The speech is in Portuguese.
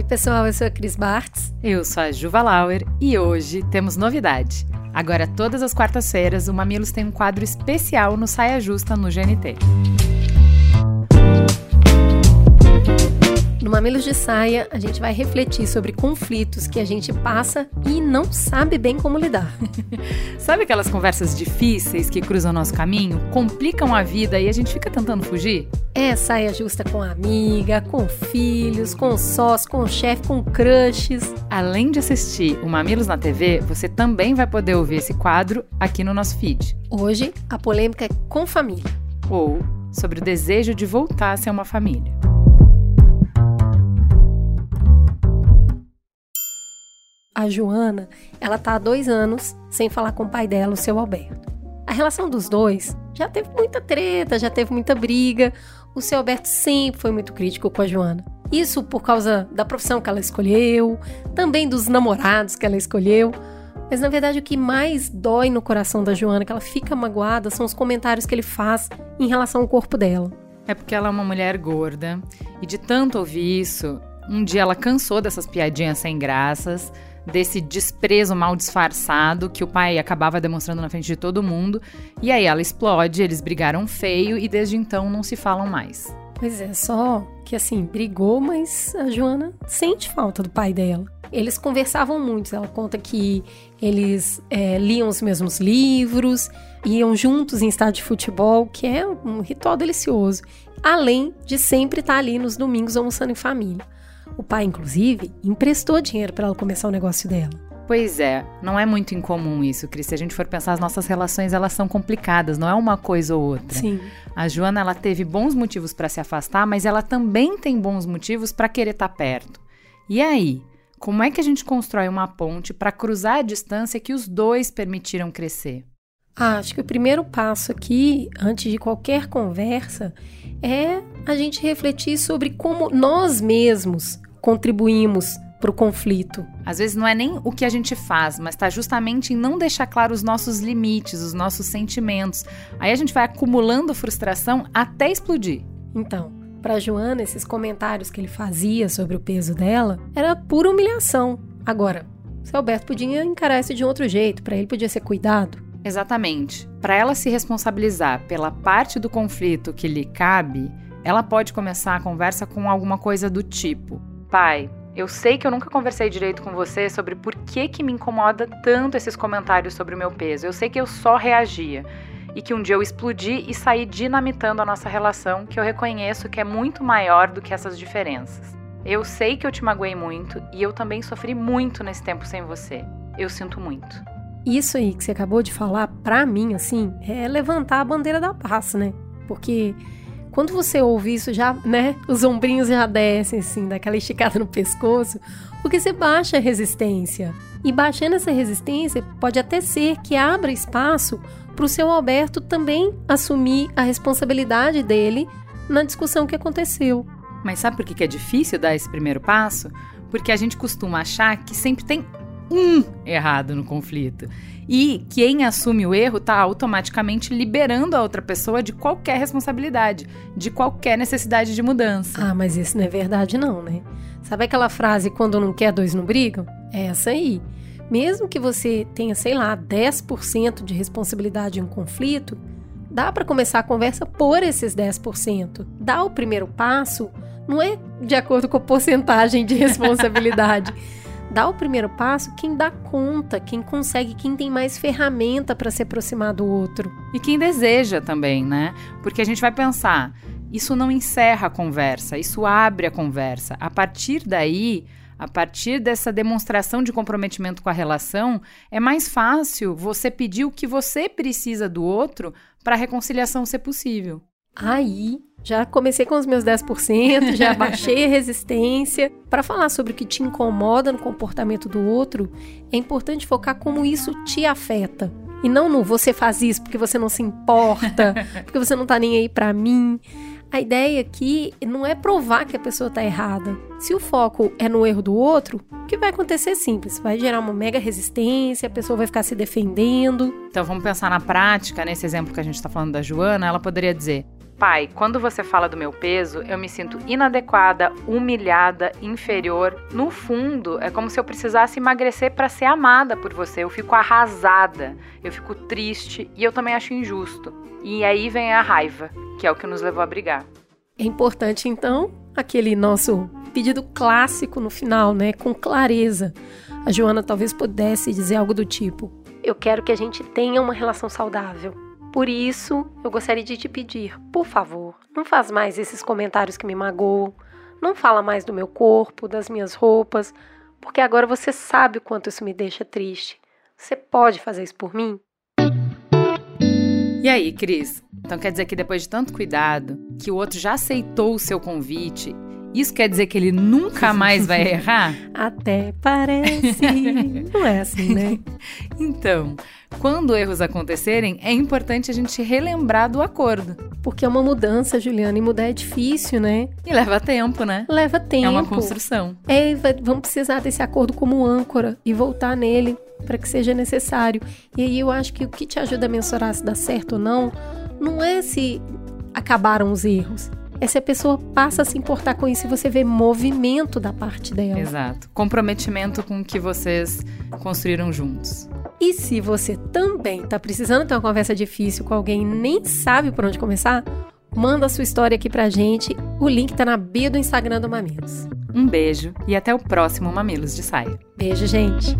Oi, pessoal, eu sou a Cris Bartz. Eu sou a Juva Lauer e hoje temos novidade. Agora, todas as quartas-feiras, o Mamilos tem um quadro especial no Saia Justa no GNT. Mamilos de Saia, a gente vai refletir sobre conflitos que a gente passa e não sabe bem como lidar. sabe aquelas conversas difíceis que cruzam nosso caminho, complicam a vida e a gente fica tentando fugir? É saia justa com amiga, com filhos, com sócio, com chefe, com crushes. Além de assistir o Mamilos na TV, você também vai poder ouvir esse quadro aqui no nosso feed. Hoje, a polêmica é com família. Ou sobre o desejo de voltar a ser uma família. A Joana, ela tá há dois anos sem falar com o pai dela, o seu Alberto. A relação dos dois já teve muita treta, já teve muita briga. O seu Alberto sempre foi muito crítico com a Joana. Isso por causa da profissão que ela escolheu, também dos namorados que ela escolheu. Mas na verdade o que mais dói no coração da Joana, que ela fica magoada, são os comentários que ele faz em relação ao corpo dela. É porque ela é uma mulher gorda e de tanto ouvir isso, um dia ela cansou dessas piadinhas sem graças desse desprezo mal disfarçado que o pai acabava demonstrando na frente de todo mundo. E aí ela explode, eles brigaram feio e desde então não se falam mais. Pois é, só que assim, brigou, mas a Joana sente falta do pai dela. Eles conversavam muito. Ela conta que eles é, liam os mesmos livros, iam juntos em estádio de futebol, que é um ritual delicioso. Além de sempre estar ali nos domingos almoçando em família. O pai, inclusive, emprestou dinheiro para ela começar o negócio dela. Pois é, não é muito incomum isso, Cris. Se a gente for pensar, as nossas relações elas são complicadas, não é uma coisa ou outra. Sim. A Joana ela teve bons motivos para se afastar, mas ela também tem bons motivos para querer estar tá perto. E aí, como é que a gente constrói uma ponte para cruzar a distância que os dois permitiram crescer? Ah, acho que o primeiro passo aqui, antes de qualquer conversa, é a gente refletir sobre como nós mesmos contribuímos para o conflito. Às vezes não é nem o que a gente faz, mas está justamente em não deixar claro os nossos limites, os nossos sentimentos. Aí a gente vai acumulando frustração até explodir. Então, para Joana, esses comentários que ele fazia sobre o peso dela era pura humilhação. Agora, se Alberto podia encarar isso de um outro jeito, para ele podia ser cuidado. Exatamente. Para ela se responsabilizar pela parte do conflito que lhe cabe, ela pode começar a conversa com alguma coisa do tipo: Pai, eu sei que eu nunca conversei direito com você sobre por que, que me incomoda tanto esses comentários sobre o meu peso. Eu sei que eu só reagia e que um dia eu explodi e saí dinamitando a nossa relação, que eu reconheço que é muito maior do que essas diferenças. Eu sei que eu te magoei muito e eu também sofri muito nesse tempo sem você. Eu sinto muito. Isso aí que você acabou de falar, pra mim, assim, é levantar a bandeira da paz, né? Porque quando você ouve isso, já, né, os ombrinhos já descem, assim, daquela esticada no pescoço, porque você baixa a resistência. E baixando essa resistência, pode até ser que abra espaço para o seu Alberto também assumir a responsabilidade dele na discussão que aconteceu. Mas sabe por que é difícil dar esse primeiro passo? Porque a gente costuma achar que sempre tem um errado no conflito. E quem assume o erro está automaticamente liberando a outra pessoa de qualquer responsabilidade, de qualquer necessidade de mudança. Ah, mas isso não é verdade, não, né? Sabe aquela frase quando não quer, dois não brigam? É essa aí. Mesmo que você tenha, sei lá, 10% de responsabilidade em um conflito, dá para começar a conversa por esses 10%. Dá o primeiro passo, não é de acordo com a porcentagem de responsabilidade. Dá o primeiro passo quem dá conta, quem consegue, quem tem mais ferramenta para se aproximar do outro. E quem deseja também, né? Porque a gente vai pensar, isso não encerra a conversa, isso abre a conversa. A partir daí, a partir dessa demonstração de comprometimento com a relação, é mais fácil você pedir o que você precisa do outro para a reconciliação ser possível. Aí já comecei com os meus 10%, já baixei a resistência. Para falar sobre o que te incomoda no comportamento do outro, é importante focar como isso te afeta. E não no você faz isso porque você não se importa, porque você não tá nem aí para mim. A ideia aqui não é provar que a pessoa está errada. Se o foco é no erro do outro, o que vai acontecer é simples. Vai gerar uma mega resistência, a pessoa vai ficar se defendendo. Então vamos pensar na prática, nesse exemplo que a gente está falando da Joana, ela poderia dizer: Pai, quando você fala do meu peso, eu me sinto inadequada, humilhada, inferior. No fundo, é como se eu precisasse emagrecer para ser amada por você. Eu fico arrasada, eu fico triste e eu também acho injusto. E aí vem a raiva, que é o que nos levou a brigar. É importante então aquele nosso pedido clássico no final, né, com clareza. A Joana talvez pudesse dizer algo do tipo: Eu quero que a gente tenha uma relação saudável. Por isso, eu gostaria de te pedir, por favor, não faz mais esses comentários que me magoam, não fala mais do meu corpo, das minhas roupas, porque agora você sabe o quanto isso me deixa triste. Você pode fazer isso por mim? E aí, Cris? Então quer dizer que depois de tanto cuidado, que o outro já aceitou o seu convite isso quer dizer que ele nunca mais vai errar? Até parece. Não é assim, né? então, quando erros acontecerem, é importante a gente relembrar do acordo. Porque é uma mudança, Juliana, e mudar é difícil, né? E leva tempo, né? Leva tempo. É uma construção. É, vamos precisar desse acordo como âncora e voltar nele para que seja necessário. E aí eu acho que o que te ajuda a mensurar se dá certo ou não, não é se acabaram os erros, é se a pessoa passa a se importar com isso e você vê movimento da parte dela. Exato. Comprometimento com o que vocês construíram juntos. E se você também está precisando ter uma conversa difícil com alguém e nem sabe por onde começar, manda a sua história aqui pra gente. O link tá na bio do Instagram do Mamilos. Um beijo e até o próximo Mamilos de Saia. Beijo, gente.